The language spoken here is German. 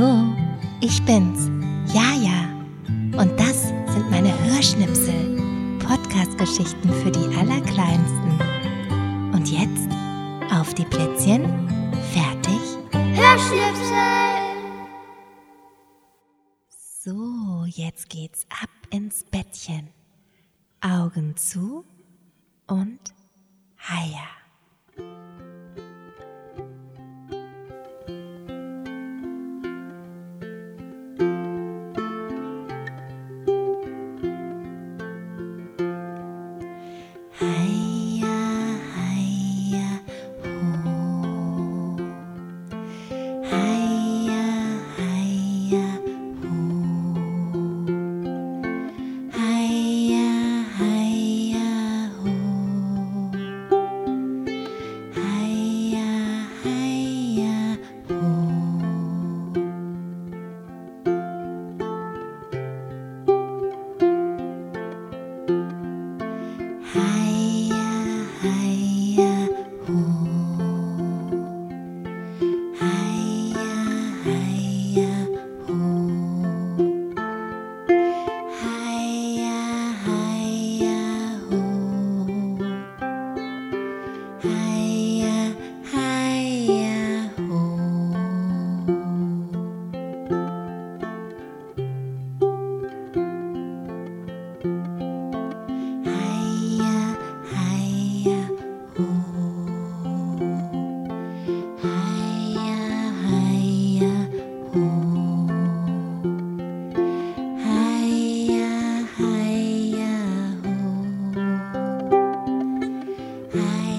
Hallo, ich bin's, Jaja. Und das sind meine Hörschnipsel, Podcastgeschichten für die Allerkleinsten. Und jetzt auf die Plätzchen, fertig, Hörschnipsel! So, jetzt geht's ab ins Bettchen. Augen zu und Haja. I